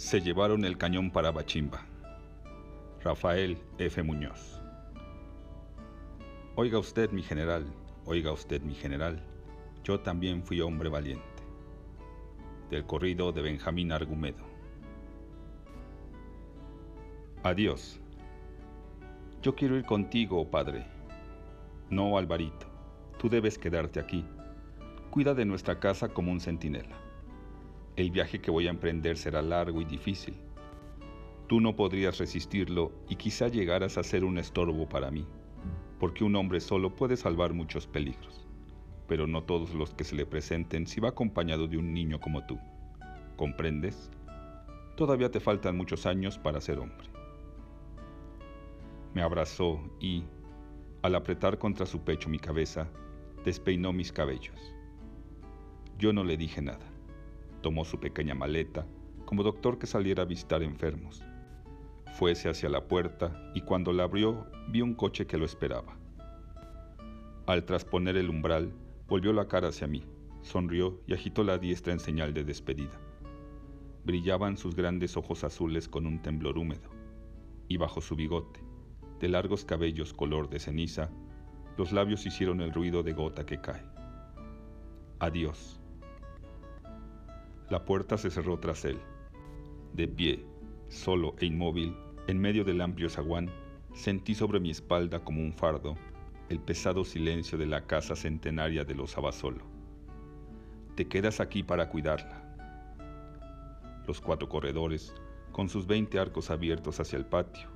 Se llevaron el cañón para Bachimba. Rafael F. Muñoz. Oiga usted, mi general, oiga usted, mi general, yo también fui hombre valiente. Del corrido de Benjamín Argumedo. Adiós. Yo quiero ir contigo, padre. No, Alvarito, tú debes quedarte aquí. Cuida de nuestra casa como un centinela. El viaje que voy a emprender será largo y difícil. Tú no podrías resistirlo y quizá llegaras a ser un estorbo para mí, porque un hombre solo puede salvar muchos peligros, pero no todos los que se le presenten si va acompañado de un niño como tú. ¿Comprendes? Todavía te faltan muchos años para ser hombre. Me abrazó y, al apretar contra su pecho mi cabeza, despeinó mis cabellos. Yo no le dije nada. Tomó su pequeña maleta, como doctor que saliera a visitar enfermos. Fuese hacia la puerta y cuando la abrió vi un coche que lo esperaba. Al trasponer el umbral, volvió la cara hacia mí, sonrió y agitó la diestra en señal de despedida. Brillaban sus grandes ojos azules con un temblor húmedo, y bajo su bigote, de largos cabellos color de ceniza, los labios hicieron el ruido de gota que cae. Adiós. La puerta se cerró tras él. De pie, solo e inmóvil, en medio del amplio zaguán, sentí sobre mi espalda como un fardo el pesado silencio de la casa centenaria de los Abasolo. Te quedas aquí para cuidarla. Los cuatro corredores, con sus veinte arcos abiertos hacia el patio,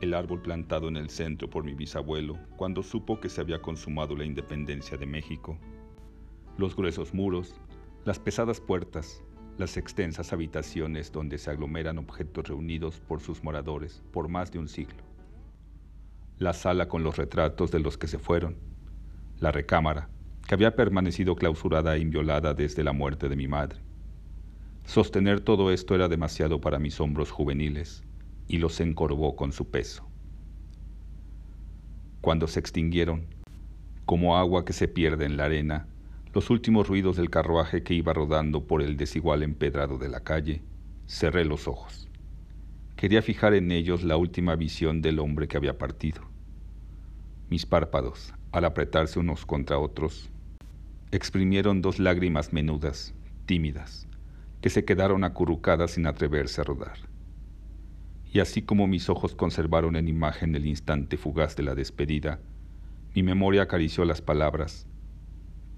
el árbol plantado en el centro por mi bisabuelo cuando supo que se había consumado la independencia de México, los gruesos muros, las pesadas puertas, las extensas habitaciones donde se aglomeran objetos reunidos por sus moradores por más de un siglo. La sala con los retratos de los que se fueron, la recámara, que había permanecido clausurada e inviolada desde la muerte de mi madre. Sostener todo esto era demasiado para mis hombros juveniles y los encorvó con su peso. Cuando se extinguieron, como agua que se pierde en la arena, los últimos ruidos del carruaje que iba rodando por el desigual empedrado de la calle, cerré los ojos. Quería fijar en ellos la última visión del hombre que había partido. Mis párpados, al apretarse unos contra otros, exprimieron dos lágrimas menudas, tímidas, que se quedaron acurrucadas sin atreverse a rodar. Y así como mis ojos conservaron en imagen el instante fugaz de la despedida, mi memoria acarició las palabras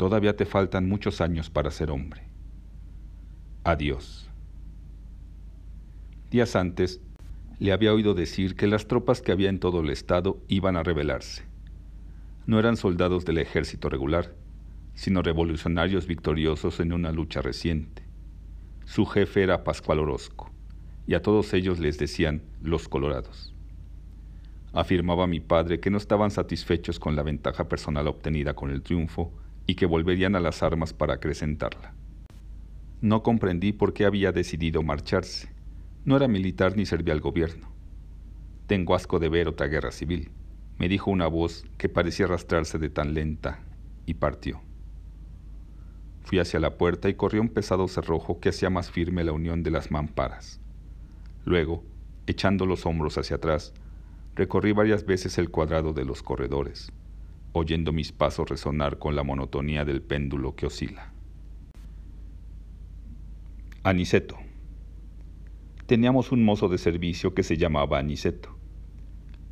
Todavía te faltan muchos años para ser hombre. Adiós. Días antes, le había oído decir que las tropas que había en todo el estado iban a rebelarse. No eran soldados del ejército regular, sino revolucionarios victoriosos en una lucha reciente. Su jefe era Pascual Orozco, y a todos ellos les decían los colorados. Afirmaba mi padre que no estaban satisfechos con la ventaja personal obtenida con el triunfo y que volverían a las armas para acrecentarla. No comprendí por qué había decidido marcharse. No era militar ni servía al gobierno. Tengo asco de ver otra guerra civil, me dijo una voz que parecía arrastrarse de tan lenta, y partió. Fui hacia la puerta y corrió un pesado cerrojo que hacía más firme la unión de las mamparas. Luego, echando los hombros hacia atrás, recorrí varias veces el cuadrado de los corredores oyendo mis pasos resonar con la monotonía del péndulo que oscila. Aniceto. Teníamos un mozo de servicio que se llamaba Aniceto.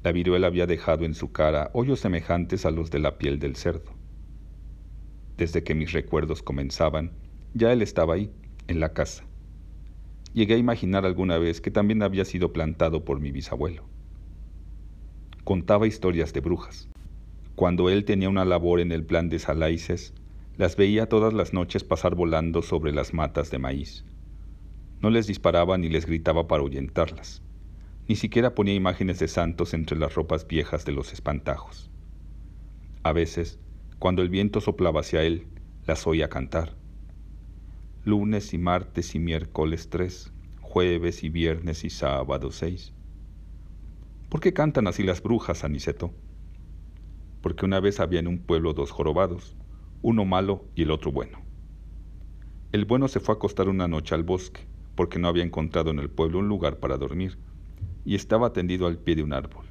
La viruela había dejado en su cara hoyos semejantes a los de la piel del cerdo. Desde que mis recuerdos comenzaban, ya él estaba ahí, en la casa. Llegué a imaginar alguna vez que también había sido plantado por mi bisabuelo. Contaba historias de brujas, cuando él tenía una labor en el plan de Salaices, las veía todas las noches pasar volando sobre las matas de maíz. No les disparaba ni les gritaba para ahuyentarlas. Ni siquiera ponía imágenes de santos entre las ropas viejas de los espantajos. A veces, cuando el viento soplaba hacia él, las oía cantar. Lunes y martes y miércoles tres, jueves y viernes y sábado seis. ¿Por qué cantan así las brujas, Aniceto? Porque una vez había en un pueblo dos jorobados, uno malo y el otro bueno. El bueno se fue a acostar una noche al bosque, porque no había encontrado en el pueblo un lugar para dormir, y estaba tendido al pie de un árbol,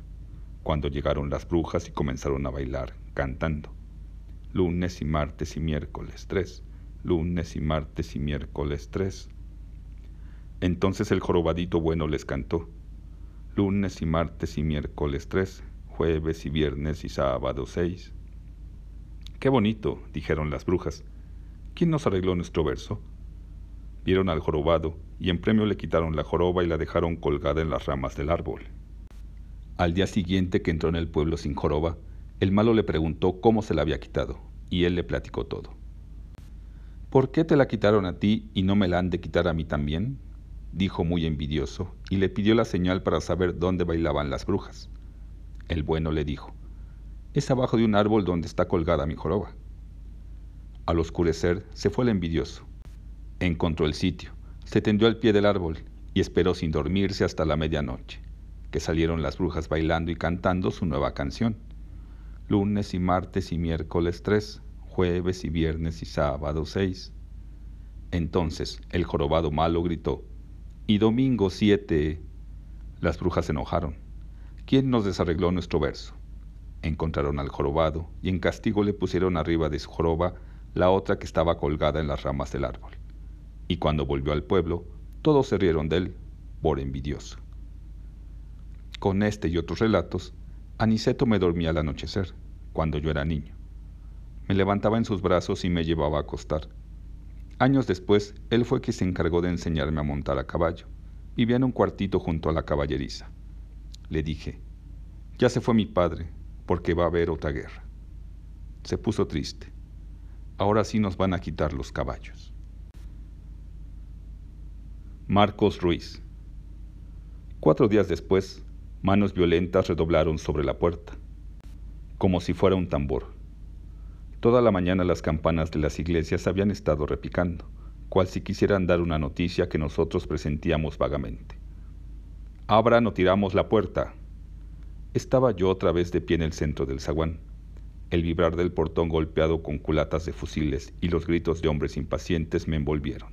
cuando llegaron las brujas y comenzaron a bailar, cantando. Lunes y martes y miércoles tres, lunes y martes y miércoles tres. Entonces el jorobadito bueno les cantó, lunes y martes y miércoles tres, jueves y viernes y sábado seis. Qué bonito, dijeron las brujas. ¿Quién nos arregló nuestro verso? Vieron al jorobado y en premio le quitaron la joroba y la dejaron colgada en las ramas del árbol. Al día siguiente que entró en el pueblo sin joroba, el malo le preguntó cómo se la había quitado, y él le platicó todo. ¿Por qué te la quitaron a ti y no me la han de quitar a mí también? dijo muy envidioso, y le pidió la señal para saber dónde bailaban las brujas. El bueno le dijo, es abajo de un árbol donde está colgada mi joroba. Al oscurecer se fue el envidioso. Encontró el sitio, se tendió al pie del árbol y esperó sin dormirse hasta la medianoche, que salieron las brujas bailando y cantando su nueva canción. Lunes y martes y miércoles tres, jueves y viernes y sábado seis. Entonces el jorobado malo gritó, y domingo siete. Las brujas se enojaron ¿Quién nos desarregló nuestro verso? Encontraron al jorobado y en castigo le pusieron arriba de su joroba la otra que estaba colgada en las ramas del árbol. Y cuando volvió al pueblo, todos se rieron de él por envidioso. Con este y otros relatos, Aniceto me dormía al anochecer, cuando yo era niño. Me levantaba en sus brazos y me llevaba a acostar. Años después, él fue quien se encargó de enseñarme a montar a caballo. Vivía en un cuartito junto a la caballeriza. Le dije, ya se fue mi padre, porque va a haber otra guerra. Se puso triste. Ahora sí nos van a quitar los caballos. Marcos Ruiz. Cuatro días después, manos violentas redoblaron sobre la puerta, como si fuera un tambor. Toda la mañana las campanas de las iglesias habían estado repicando, cual si quisieran dar una noticia que nosotros presentíamos vagamente. Abran o tiramos la puerta. Estaba yo otra vez de pie en el centro del zaguán. El vibrar del portón golpeado con culatas de fusiles y los gritos de hombres impacientes me envolvieron.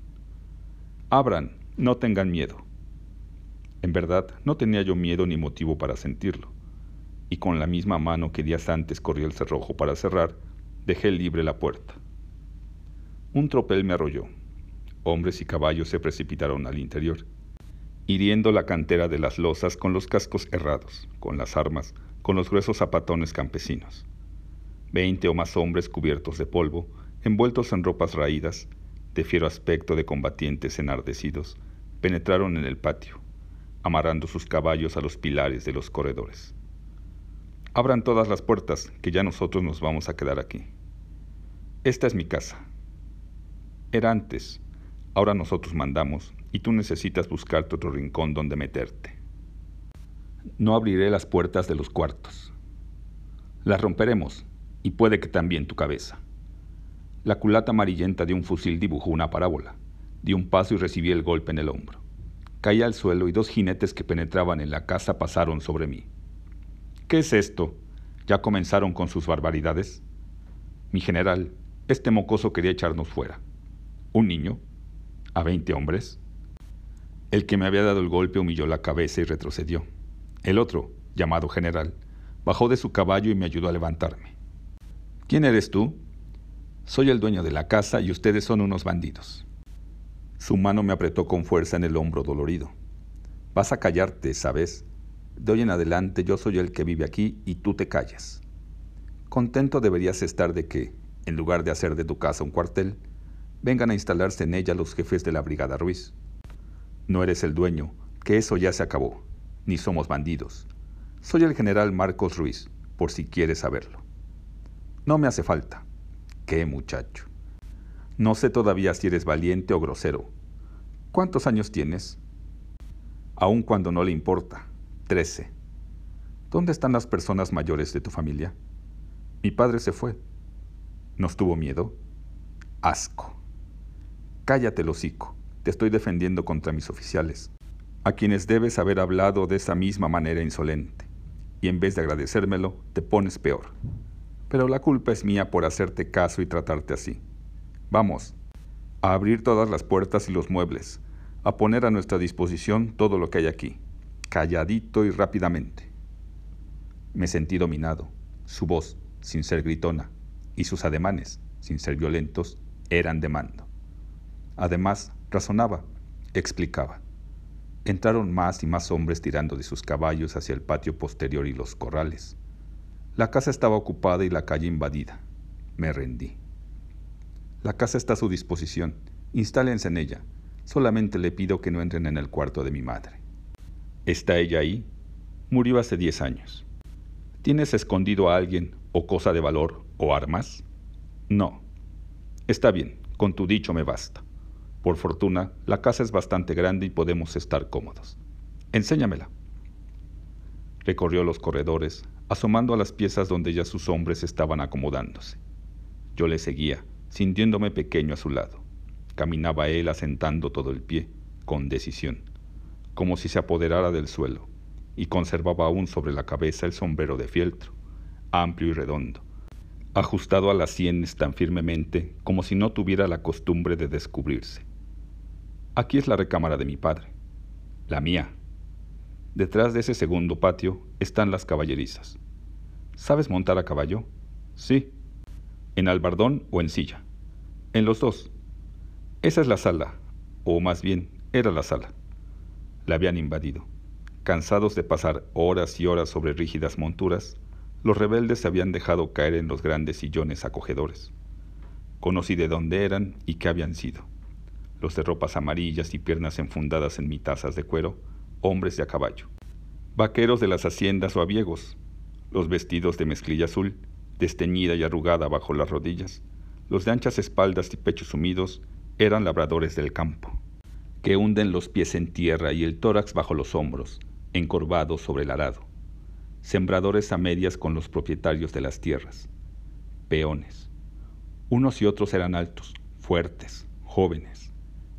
Abran, no tengan miedo. En verdad, no tenía yo miedo ni motivo para sentirlo, y con la misma mano que días antes corrió el cerrojo para cerrar, dejé libre la puerta. Un tropel me arrolló. Hombres y caballos se precipitaron al interior hiriendo la cantera de las losas con los cascos errados, con las armas, con los gruesos zapatones campesinos. Veinte o más hombres cubiertos de polvo, envueltos en ropas raídas, de fiero aspecto de combatientes enardecidos, penetraron en el patio, amarrando sus caballos a los pilares de los corredores. Abran todas las puertas, que ya nosotros nos vamos a quedar aquí. Esta es mi casa. Era antes, Ahora nosotros mandamos y tú necesitas buscarte otro rincón donde meterte. No abriré las puertas de los cuartos. Las romperemos y puede que también tu cabeza. La culata amarillenta de un fusil dibujó una parábola. Di un paso y recibí el golpe en el hombro. Caí al suelo y dos jinetes que penetraban en la casa pasaron sobre mí. ¿Qué es esto? ¿Ya comenzaron con sus barbaridades? Mi general, este mocoso quería echarnos fuera. ¿Un niño? a veinte hombres. El que me había dado el golpe humilló la cabeza y retrocedió. El otro, llamado general, bajó de su caballo y me ayudó a levantarme. ¿Quién eres tú? Soy el dueño de la casa y ustedes son unos bandidos. Su mano me apretó con fuerza en el hombro dolorido. Vas a callarte, ¿sabes? De hoy en adelante yo soy el que vive aquí y tú te callas. Contento deberías estar de que, en lugar de hacer de tu casa un cuartel, vengan a instalarse en ella los jefes de la Brigada Ruiz. No eres el dueño, que eso ya se acabó, ni somos bandidos. Soy el general Marcos Ruiz, por si quieres saberlo. No me hace falta. ¿Qué muchacho? No sé todavía si eres valiente o grosero. ¿Cuántos años tienes? Aun cuando no le importa. Trece. ¿Dónde están las personas mayores de tu familia? Mi padre se fue. ¿Nos tuvo miedo? Asco. Cállate el hocico, te estoy defendiendo contra mis oficiales, a quienes debes haber hablado de esa misma manera insolente, y en vez de agradecérmelo, te pones peor. Pero la culpa es mía por hacerte caso y tratarte así. Vamos, a abrir todas las puertas y los muebles, a poner a nuestra disposición todo lo que hay aquí, calladito y rápidamente. Me sentí dominado. Su voz, sin ser gritona, y sus ademanes, sin ser violentos, eran de mando. Además, razonaba, explicaba. Entraron más y más hombres tirando de sus caballos hacia el patio posterior y los corrales. La casa estaba ocupada y la calle invadida. Me rendí. La casa está a su disposición. Instálense en ella. Solamente le pido que no entren en el cuarto de mi madre. ¿Está ella ahí? Murió hace diez años. ¿Tienes escondido a alguien o cosa de valor o armas? No. Está bien, con tu dicho me basta. Por fortuna, la casa es bastante grande y podemos estar cómodos. Enséñamela. Recorrió los corredores, asomando a las piezas donde ya sus hombres estaban acomodándose. Yo le seguía, sintiéndome pequeño a su lado. Caminaba él asentando todo el pie, con decisión, como si se apoderara del suelo, y conservaba aún sobre la cabeza el sombrero de fieltro, amplio y redondo, ajustado a las sienes tan firmemente como si no tuviera la costumbre de descubrirse. Aquí es la recámara de mi padre. La mía. Detrás de ese segundo patio están las caballerizas. ¿Sabes montar a caballo? Sí. ¿En albardón o en silla? En los dos. Esa es la sala, o más bien, era la sala. La habían invadido. Cansados de pasar horas y horas sobre rígidas monturas, los rebeldes se habían dejado caer en los grandes sillones acogedores. Conocí de dónde eran y qué habían sido los de ropas amarillas y piernas enfundadas en mitazas de cuero, hombres de a caballo. Vaqueros de las haciendas o aviegos, los vestidos de mezclilla azul, desteñida y arrugada bajo las rodillas, los de anchas espaldas y pechos sumidos, eran labradores del campo, que hunden los pies en tierra y el tórax bajo los hombros, encorvados sobre el arado. Sembradores a medias con los propietarios de las tierras. Peones. Unos y otros eran altos, fuertes, jóvenes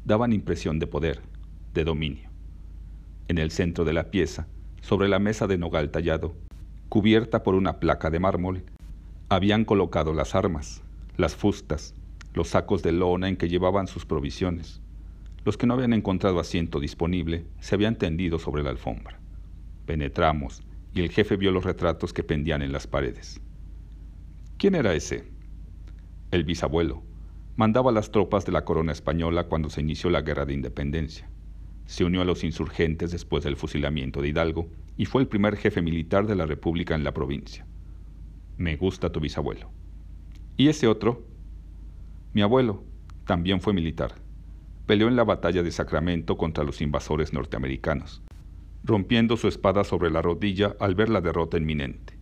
daban impresión de poder, de dominio. En el centro de la pieza, sobre la mesa de nogal tallado, cubierta por una placa de mármol, habían colocado las armas, las fustas, los sacos de lona en que llevaban sus provisiones. Los que no habían encontrado asiento disponible se habían tendido sobre la alfombra. Penetramos y el jefe vio los retratos que pendían en las paredes. ¿Quién era ese? El bisabuelo, mandaba las tropas de la corona española cuando se inició la guerra de independencia. Se unió a los insurgentes después del fusilamiento de Hidalgo y fue el primer jefe militar de la República en la provincia. Me gusta tu bisabuelo. ¿Y ese otro? Mi abuelo también fue militar. Peleó en la batalla de Sacramento contra los invasores norteamericanos, rompiendo su espada sobre la rodilla al ver la derrota inminente,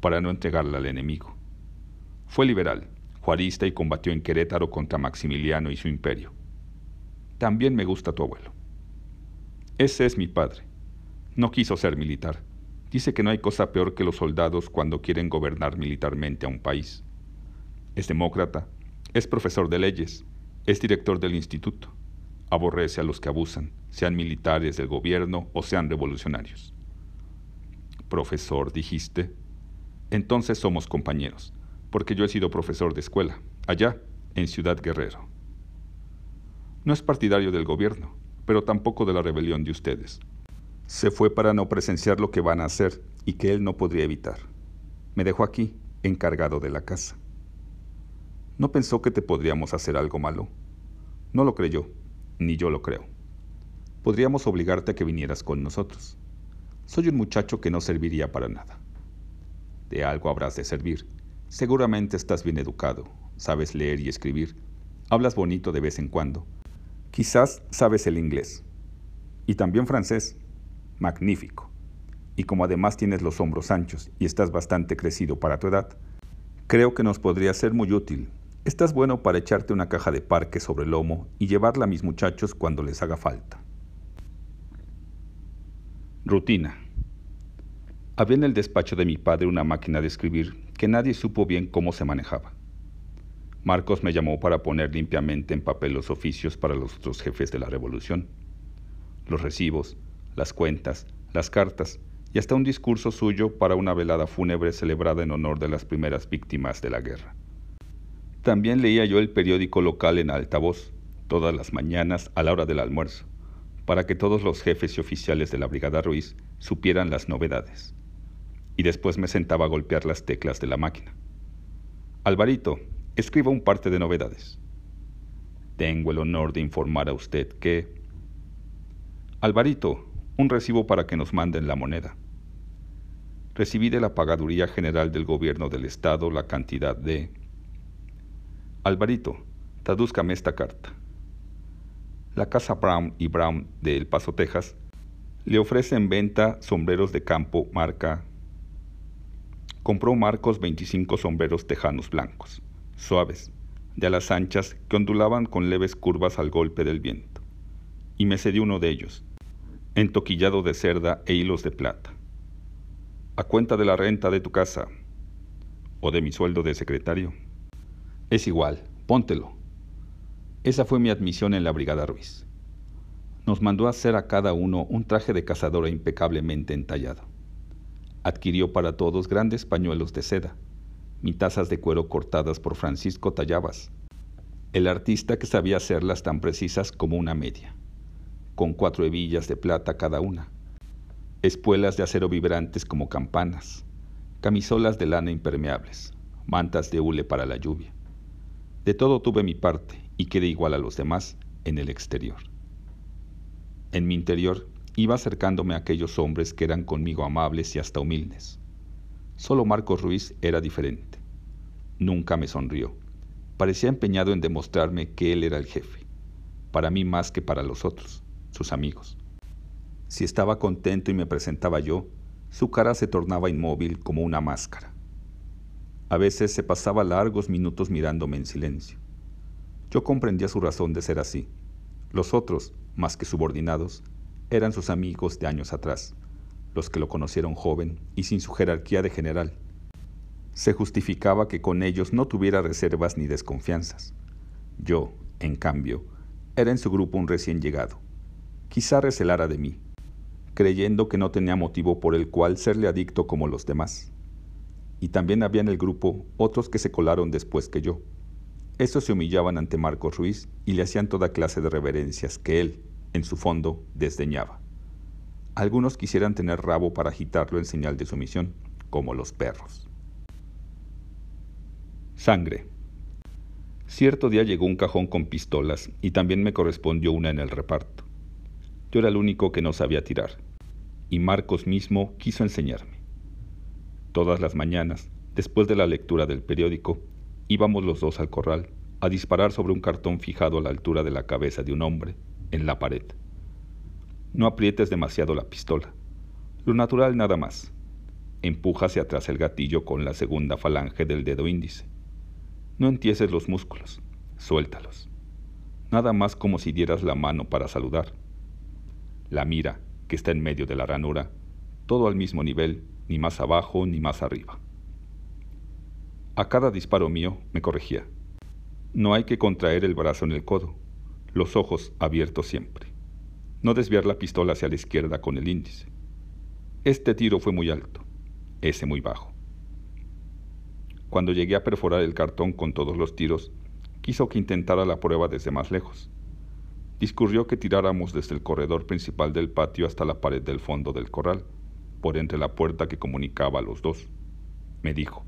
para no entregarla al enemigo. Fue liberal juarista y combatió en Querétaro contra Maximiliano y su imperio. También me gusta tu abuelo. Ese es mi padre. No quiso ser militar. Dice que no hay cosa peor que los soldados cuando quieren gobernar militarmente a un país. Es demócrata, es profesor de leyes, es director del instituto. Aborrece a los que abusan, sean militares del gobierno o sean revolucionarios. Profesor, dijiste. Entonces somos compañeros porque yo he sido profesor de escuela, allá, en Ciudad Guerrero. No es partidario del gobierno, pero tampoco de la rebelión de ustedes. Se fue para no presenciar lo que van a hacer y que él no podría evitar. Me dejó aquí, encargado de la casa. ¿No pensó que te podríamos hacer algo malo? No lo creyó, ni yo lo creo. Podríamos obligarte a que vinieras con nosotros. Soy un muchacho que no serviría para nada. De algo habrás de servir, Seguramente estás bien educado, sabes leer y escribir, hablas bonito de vez en cuando. Quizás sabes el inglés. Y también francés. Magnífico. Y como además tienes los hombros anchos y estás bastante crecido para tu edad, creo que nos podría ser muy útil. Estás bueno para echarte una caja de parque sobre el lomo y llevarla a mis muchachos cuando les haga falta. Rutina. Había en el despacho de mi padre una máquina de escribir que nadie supo bien cómo se manejaba. Marcos me llamó para poner limpiamente en papel los oficios para los otros jefes de la revolución, los recibos, las cuentas, las cartas y hasta un discurso suyo para una velada fúnebre celebrada en honor de las primeras víctimas de la guerra. También leía yo el periódico local en alta voz, todas las mañanas a la hora del almuerzo, para que todos los jefes y oficiales de la Brigada Ruiz supieran las novedades. Y después me sentaba a golpear las teclas de la máquina. Alvarito, escriba un parte de novedades. Tengo el honor de informar a usted que... Alvarito, un recibo para que nos manden la moneda. Recibí de la Pagaduría General del Gobierno del Estado la cantidad de... Alvarito, tradúzcame esta carta. La casa Brown y Brown de El Paso, Texas, le ofrece en venta sombreros de campo marca... Compró Marcos 25 sombreros tejanos blancos, suaves, de alas anchas que ondulaban con leves curvas al golpe del viento, y me cedió uno de ellos, entoquillado de cerda e hilos de plata. A cuenta de la renta de tu casa o de mi sueldo de secretario. Es igual, póntelo. Esa fue mi admisión en la Brigada Ruiz. Nos mandó hacer a cada uno un traje de cazadora impecablemente entallado. Adquirió para todos grandes pañuelos de seda, mitazas de cuero cortadas por Francisco Tallabas, el artista que sabía hacerlas tan precisas como una media con cuatro hebillas de plata cada una, espuelas de acero vibrantes como campanas, camisolas de lana impermeables, mantas de hule para la lluvia. De todo tuve mi parte y quedé igual a los demás en el exterior. En mi interior iba acercándome a aquellos hombres que eran conmigo amables y hasta humildes. Solo Marcos Ruiz era diferente. Nunca me sonrió. Parecía empeñado en demostrarme que él era el jefe, para mí más que para los otros sus amigos. Si estaba contento y me presentaba yo, su cara se tornaba inmóvil como una máscara. A veces se pasaba largos minutos mirándome en silencio. Yo comprendía su razón de ser así. Los otros, más que subordinados, eran sus amigos de años atrás, los que lo conocieron joven y sin su jerarquía de general. Se justificaba que con ellos no tuviera reservas ni desconfianzas. Yo, en cambio, era en su grupo un recién llegado, quizá recelara de mí, creyendo que no tenía motivo por el cual serle adicto como los demás. Y también había en el grupo otros que se colaron después que yo. Estos se humillaban ante Marcos Ruiz y le hacían toda clase de reverencias que él, en su fondo, desdeñaba. Algunos quisieran tener rabo para agitarlo en señal de sumisión, como los perros. Sangre. Cierto día llegó un cajón con pistolas y también me correspondió una en el reparto. Yo era el único que no sabía tirar, y Marcos mismo quiso enseñarme. Todas las mañanas, después de la lectura del periódico, íbamos los dos al corral a disparar sobre un cartón fijado a la altura de la cabeza de un hombre, en la pared. No aprietes demasiado la pistola. Lo natural nada más. Empuja hacia atrás el gatillo con la segunda falange del dedo índice. No entieses los músculos, suéltalos. Nada más como si dieras la mano para saludar la mira, que está en medio de la ranura, todo al mismo nivel, ni más abajo ni más arriba. A cada disparo mío me corregía. No hay que contraer el brazo en el codo, los ojos abiertos siempre. No desviar la pistola hacia la izquierda con el índice. Este tiro fue muy alto, ese muy bajo. Cuando llegué a perforar el cartón con todos los tiros, quiso que intentara la prueba desde más lejos discurrió que tiráramos desde el corredor principal del patio hasta la pared del fondo del corral, por entre la puerta que comunicaba a los dos. Me dijo,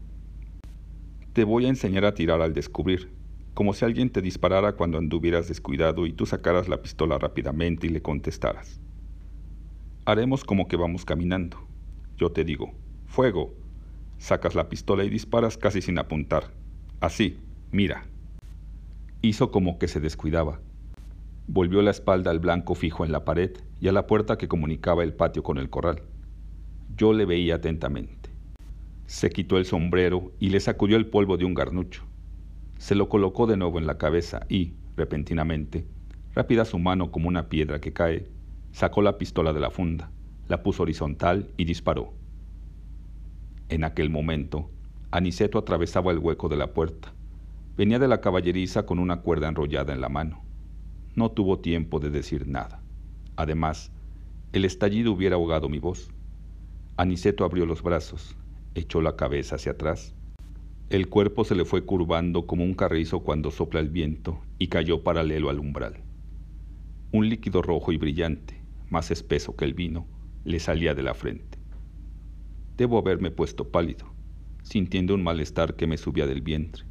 Te voy a enseñar a tirar al descubrir, como si alguien te disparara cuando anduvieras descuidado y tú sacaras la pistola rápidamente y le contestaras. Haremos como que vamos caminando. Yo te digo, fuego. Sacas la pistola y disparas casi sin apuntar. Así, mira. Hizo como que se descuidaba Volvió la espalda al blanco fijo en la pared y a la puerta que comunicaba el patio con el corral. Yo le veía atentamente. Se quitó el sombrero y le sacudió el polvo de un garnucho. Se lo colocó de nuevo en la cabeza y, repentinamente, rápida su mano como una piedra que cae, sacó la pistola de la funda, la puso horizontal y disparó. En aquel momento, Aniceto atravesaba el hueco de la puerta. Venía de la caballeriza con una cuerda enrollada en la mano. No tuvo tiempo de decir nada. Además, el estallido hubiera ahogado mi voz. Aniceto abrió los brazos, echó la cabeza hacia atrás. El cuerpo se le fue curvando como un carrizo cuando sopla el viento y cayó paralelo al umbral. Un líquido rojo y brillante, más espeso que el vino, le salía de la frente. Debo haberme puesto pálido, sintiendo un malestar que me subía del vientre.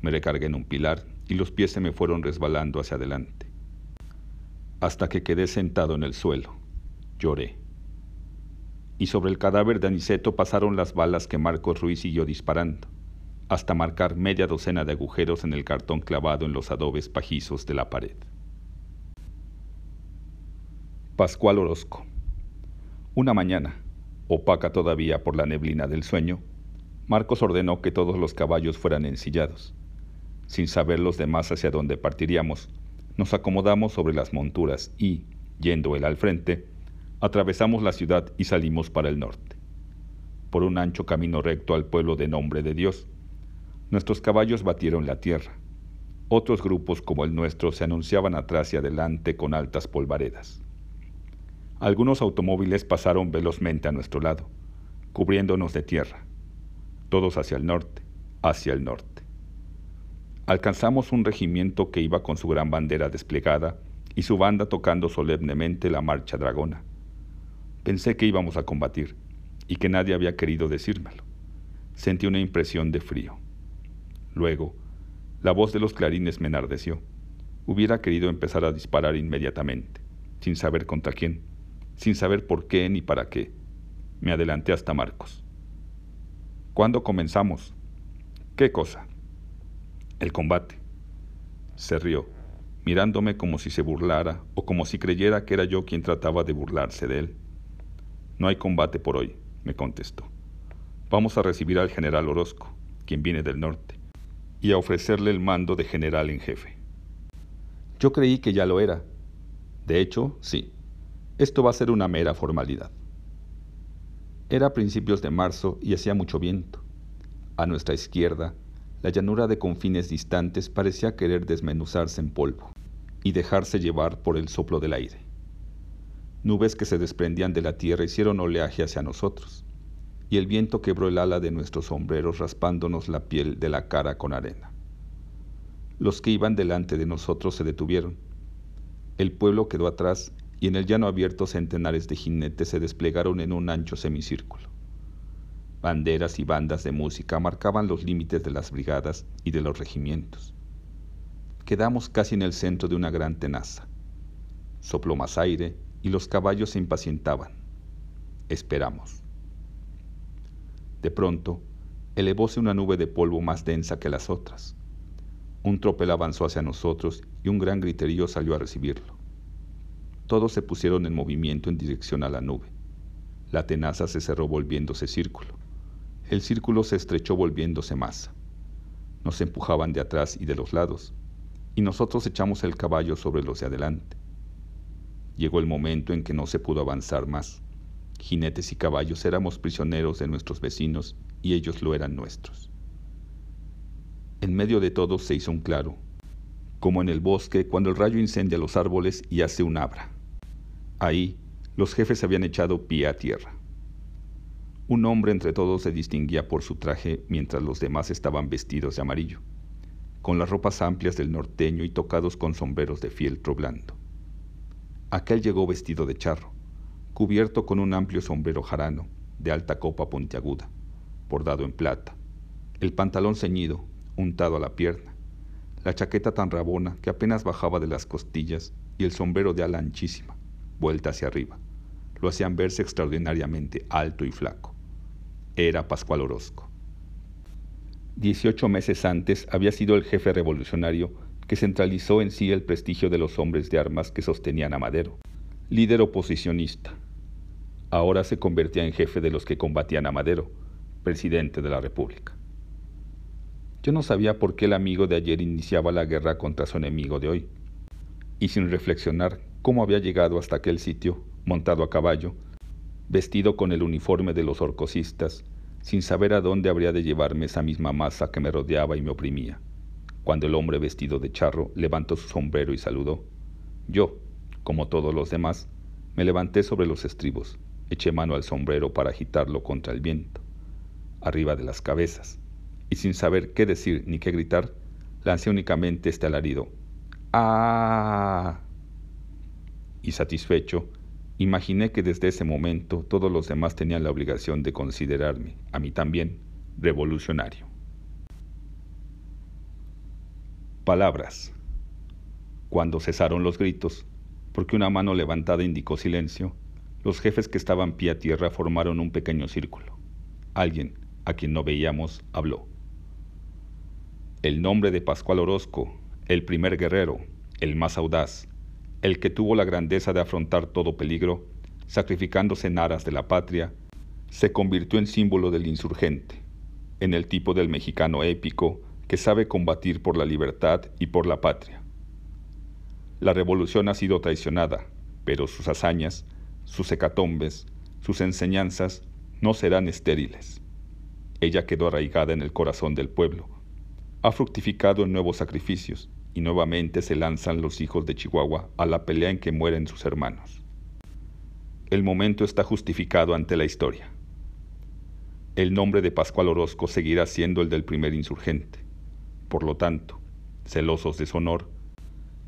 Me recargué en un pilar y los pies se me fueron resbalando hacia adelante. Hasta que quedé sentado en el suelo. Lloré. Y sobre el cadáver de Aniceto pasaron las balas que Marcos Ruiz siguió disparando, hasta marcar media docena de agujeros en el cartón clavado en los adobes pajizos de la pared. Pascual Orozco. Una mañana, opaca todavía por la neblina del sueño, Marcos ordenó que todos los caballos fueran ensillados. Sin saber los demás hacia dónde partiríamos, nos acomodamos sobre las monturas y, yendo él al frente, atravesamos la ciudad y salimos para el norte. Por un ancho camino recto al pueblo de Nombre de Dios, nuestros caballos batieron la tierra. Otros grupos como el nuestro se anunciaban atrás y adelante con altas polvaredas. Algunos automóviles pasaron velozmente a nuestro lado, cubriéndonos de tierra, todos hacia el norte, hacia el norte. Alcanzamos un regimiento que iba con su gran bandera desplegada y su banda tocando solemnemente la marcha dragona. Pensé que íbamos a combatir y que nadie había querido decírmelo. Sentí una impresión de frío. Luego, la voz de los clarines me enardeció. Hubiera querido empezar a disparar inmediatamente, sin saber contra quién sin saber por qué ni para qué. Me adelanté hasta Marcos. ¿Cuándo comenzamos? ¿Qué cosa? El combate. Se rió, mirándome como si se burlara o como si creyera que era yo quien trataba de burlarse de él. No hay combate por hoy, me contestó. Vamos a recibir al general Orozco, quien viene del norte, y a ofrecerle el mando de general en jefe. Yo creí que ya lo era. De hecho, sí. Esto va a ser una mera formalidad. Era principios de marzo y hacía mucho viento. A nuestra izquierda, la llanura de confines distantes parecía querer desmenuzarse en polvo y dejarse llevar por el soplo del aire. Nubes que se desprendían de la tierra hicieron oleaje hacia nosotros, y el viento quebró el ala de nuestros sombreros raspándonos la piel de la cara con arena. Los que iban delante de nosotros se detuvieron. El pueblo quedó atrás y en el llano abierto centenares de jinetes se desplegaron en un ancho semicírculo. Banderas y bandas de música marcaban los límites de las brigadas y de los regimientos. Quedamos casi en el centro de una gran tenaza. Sopló más aire y los caballos se impacientaban. Esperamos. De pronto, elevóse una nube de polvo más densa que las otras. Un tropel avanzó hacia nosotros y un gran griterío salió a recibirlo. Todos se pusieron en movimiento en dirección a la nube. La tenaza se cerró volviéndose círculo. El círculo se estrechó volviéndose masa. Nos empujaban de atrás y de los lados, y nosotros echamos el caballo sobre los de adelante. Llegó el momento en que no se pudo avanzar más. Jinetes y caballos éramos prisioneros de nuestros vecinos y ellos lo eran nuestros. En medio de todo se hizo un claro, como en el bosque cuando el rayo incendia los árboles y hace un abra. Ahí, los jefes habían echado pie a tierra. Un hombre entre todos se distinguía por su traje mientras los demás estaban vestidos de amarillo, con las ropas amplias del norteño y tocados con sombreros de fieltro blando. Aquel llegó vestido de charro, cubierto con un amplio sombrero jarano de alta copa puntiaguda, bordado en plata, el pantalón ceñido, untado a la pierna, la chaqueta tan rabona que apenas bajaba de las costillas y el sombrero de ala anchísima vuelta hacia arriba. Lo hacían verse extraordinariamente alto y flaco. Era Pascual Orozco. Dieciocho meses antes había sido el jefe revolucionario que centralizó en sí el prestigio de los hombres de armas que sostenían a Madero, líder oposicionista. Ahora se convertía en jefe de los que combatían a Madero, presidente de la República. Yo no sabía por qué el amigo de ayer iniciaba la guerra contra su enemigo de hoy, y sin reflexionar cómo había llegado hasta aquel sitio, montado a caballo, vestido con el uniforme de los orcosistas, sin saber a dónde habría de llevarme esa misma masa que me rodeaba y me oprimía. Cuando el hombre vestido de charro levantó su sombrero y saludó, yo, como todos los demás, me levanté sobre los estribos, eché mano al sombrero para agitarlo contra el viento, arriba de las cabezas, y sin saber qué decir ni qué gritar, lancé únicamente este alarido. ¡Ah! y satisfecho, imaginé que desde ese momento todos los demás tenían la obligación de considerarme, a mí también, revolucionario. Palabras. Cuando cesaron los gritos, porque una mano levantada indicó silencio, los jefes que estaban pie a tierra formaron un pequeño círculo. Alguien, a quien no veíamos, habló. El nombre de Pascual Orozco, el primer guerrero, el más audaz, el que tuvo la grandeza de afrontar todo peligro, sacrificándose en aras de la patria, se convirtió en símbolo del insurgente, en el tipo del mexicano épico que sabe combatir por la libertad y por la patria. La revolución ha sido traicionada, pero sus hazañas, sus hecatombes, sus enseñanzas no serán estériles. Ella quedó arraigada en el corazón del pueblo, ha fructificado en nuevos sacrificios, y nuevamente se lanzan los hijos de Chihuahua a la pelea en que mueren sus hermanos. El momento está justificado ante la historia. El nombre de Pascual Orozco seguirá siendo el del primer insurgente. Por lo tanto, celosos de su honor,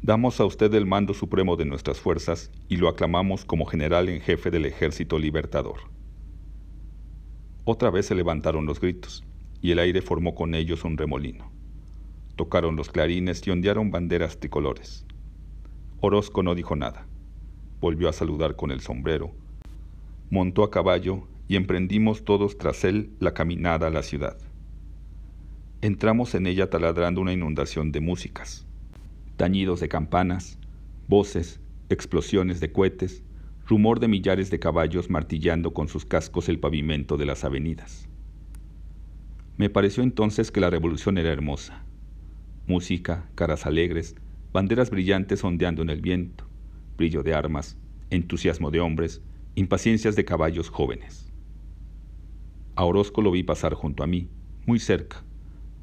damos a usted el mando supremo de nuestras fuerzas y lo aclamamos como general en jefe del ejército libertador. Otra vez se levantaron los gritos, y el aire formó con ellos un remolino. Tocaron los clarines y ondearon banderas tricolores. Orozco no dijo nada. Volvió a saludar con el sombrero. Montó a caballo y emprendimos todos tras él la caminada a la ciudad. Entramos en ella taladrando una inundación de músicas, tañidos de campanas, voces, explosiones de cohetes, rumor de millares de caballos martillando con sus cascos el pavimento de las avenidas. Me pareció entonces que la revolución era hermosa, música, caras alegres, banderas brillantes ondeando en el viento, brillo de armas, entusiasmo de hombres, impaciencias de caballos jóvenes. A Orozco lo vi pasar junto a mí, muy cerca,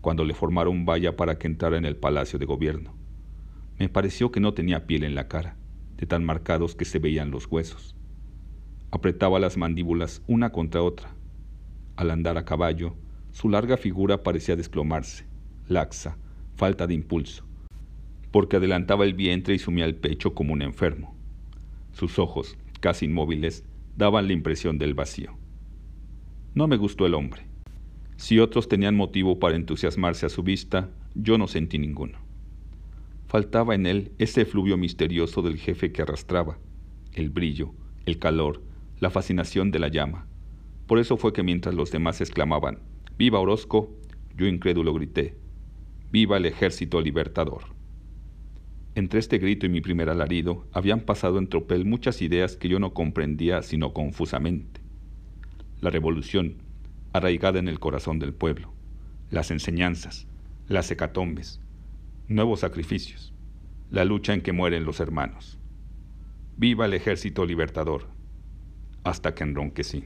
cuando le formaron valla para que entrara en el palacio de gobierno. Me pareció que no tenía piel en la cara, de tan marcados que se veían los huesos. Apretaba las mandíbulas una contra otra. Al andar a caballo, su larga figura parecía desplomarse, laxa, falta de impulso, porque adelantaba el vientre y sumía el pecho como un enfermo. Sus ojos, casi inmóviles, daban la impresión del vacío. No me gustó el hombre. Si otros tenían motivo para entusiasmarse a su vista, yo no sentí ninguno. Faltaba en él ese efluvio misterioso del jefe que arrastraba, el brillo, el calor, la fascinación de la llama. Por eso fue que mientras los demás exclamaban, ¡Viva Orozco!, yo incrédulo grité, Viva el ejército libertador. Entre este grito y mi primer alarido habían pasado en tropel muchas ideas que yo no comprendía sino confusamente. La revolución, arraigada en el corazón del pueblo, las enseñanzas, las hecatombes, nuevos sacrificios, la lucha en que mueren los hermanos. Viva el ejército libertador, hasta que enronquecí.